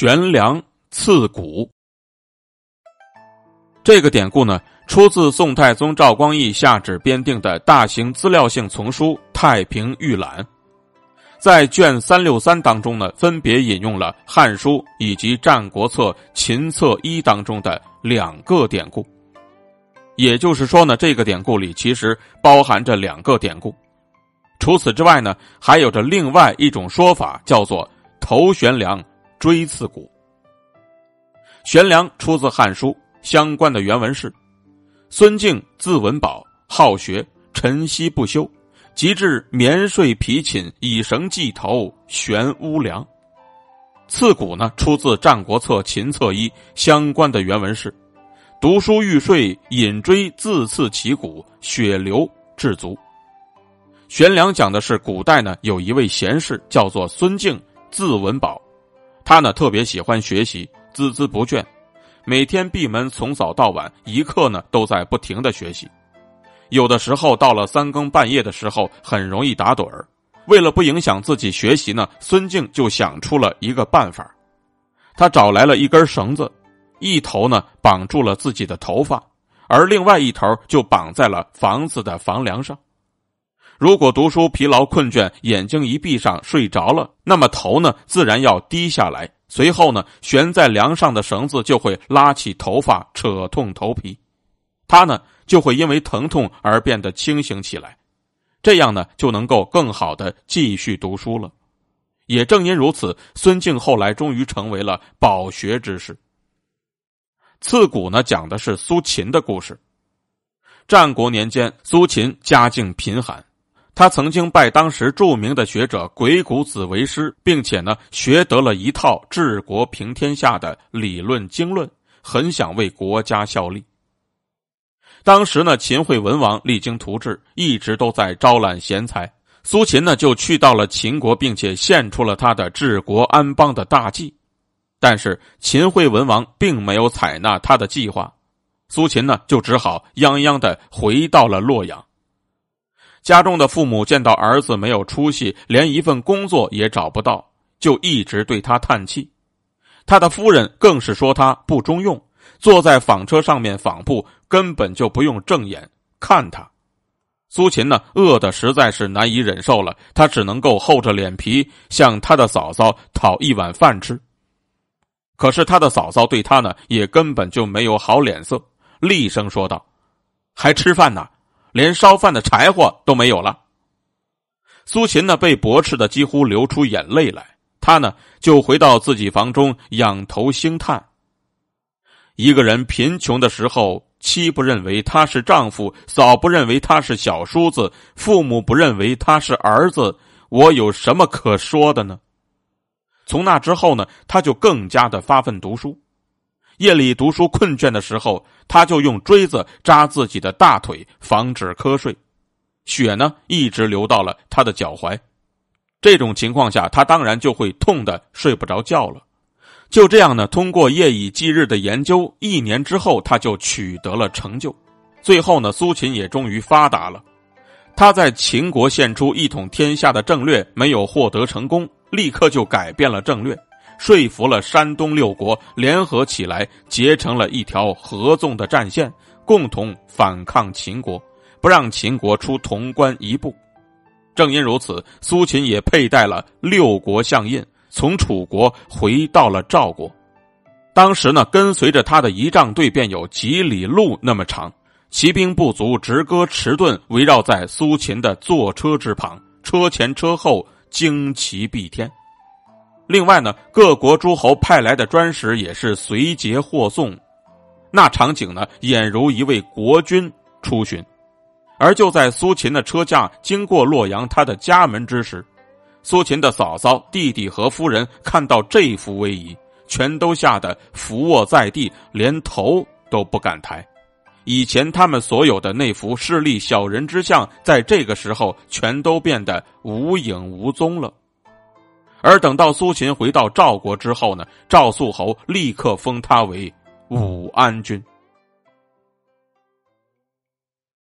悬梁刺股。这个典故呢，出自宋太宗赵光义下旨编定的大型资料性丛书《太平御览》。在卷三六三当中呢，分别引用了《汉书》以及《战国策·秦策一》当中的两个典故。也就是说呢，这个典故里其实包含着两个典故。除此之外呢，还有着另外一种说法，叫做“头悬梁，锥刺股”。悬梁出自《汉书》，相关的原文是：“孙敬字文宝，好学，晨曦不休。”及至眠睡疲寝，以绳系头，悬屋梁。刺骨呢，出自《战国策·秦策一》，相关的原文是：读书欲睡，引锥自刺其骨，血流至足。悬梁讲的是古代呢，有一位贤士叫做孙敬，字文宝，他呢特别喜欢学习，孜孜不倦，每天闭门从早到晚，一刻呢都在不停的学习。有的时候到了三更半夜的时候，很容易打盹儿。为了不影响自己学习呢，孙静就想出了一个办法。他找来了一根绳子，一头呢绑住了自己的头发，而另外一头就绑在了房子的房梁上。如果读书疲劳困倦，眼睛一闭上睡着了，那么头呢自然要低下来，随后呢悬在梁上的绳子就会拉起头发，扯痛头皮。他呢。就会因为疼痛而变得清醒起来，这样呢就能够更好的继续读书了。也正因如此，孙敬后来终于成为了饱学之士。刺骨呢讲的是苏秦的故事。战国年间，苏秦家境贫寒，他曾经拜当时著名的学者鬼谷子为师，并且呢学得了一套治国平天下的理论经论，很想为国家效力。当时呢，秦惠文王励精图治，一直都在招揽贤才。苏秦呢，就去到了秦国，并且献出了他的治国安邦的大计。但是秦惠文王并没有采纳他的计划，苏秦呢，就只好泱泱的回到了洛阳。家中的父母见到儿子没有出息，连一份工作也找不到，就一直对他叹气。他的夫人更是说他不中用。坐在纺车上面纺布，根本就不用正眼看他。苏秦呢，饿的实在是难以忍受了，他只能够厚着脸皮向他的嫂嫂讨一碗饭吃。可是他的嫂嫂对他呢，也根本就没有好脸色，厉声说道：“还吃饭呢？连烧饭的柴火都没有了。”苏秦呢，被驳斥的几乎流出眼泪来。他呢，就回到自己房中，仰头兴叹。一个人贫穷的时候，妻不认为他是丈夫，嫂不认为他是小叔子，父母不认为他是儿子，我有什么可说的呢？从那之后呢，他就更加的发奋读书。夜里读书困倦的时候，他就用锥子扎自己的大腿，防止瞌睡。血呢，一直流到了他的脚踝。这种情况下，他当然就会痛的睡不着觉了。就这样呢，通过夜以继日的研究，一年之后他就取得了成就。最后呢，苏秦也终于发达了。他在秦国献出一统天下的政略，没有获得成功，立刻就改变了政略，说服了山东六国联合起来，结成了一条合纵的战线，共同反抗秦国，不让秦国出潼关一步。正因如此，苏秦也佩戴了六国相印。从楚国回到了赵国，当时呢，跟随着他的仪仗队便有几里路那么长，骑兵不足，直戈迟钝，围绕在苏秦的坐车之旁，车前车后，旌旗蔽天。另外呢，各国诸侯派来的专使也是随节护送，那场景呢，俨如一位国君出巡。而就在苏秦的车驾经过洛阳他的家门之时。苏秦的嫂嫂、弟弟和夫人看到这幅威仪，全都吓得伏卧在地，连头都不敢抬。以前他们所有的那幅势利小人之相，在这个时候全都变得无影无踪了。而等到苏秦回到赵国之后呢，赵肃侯立刻封他为武安君。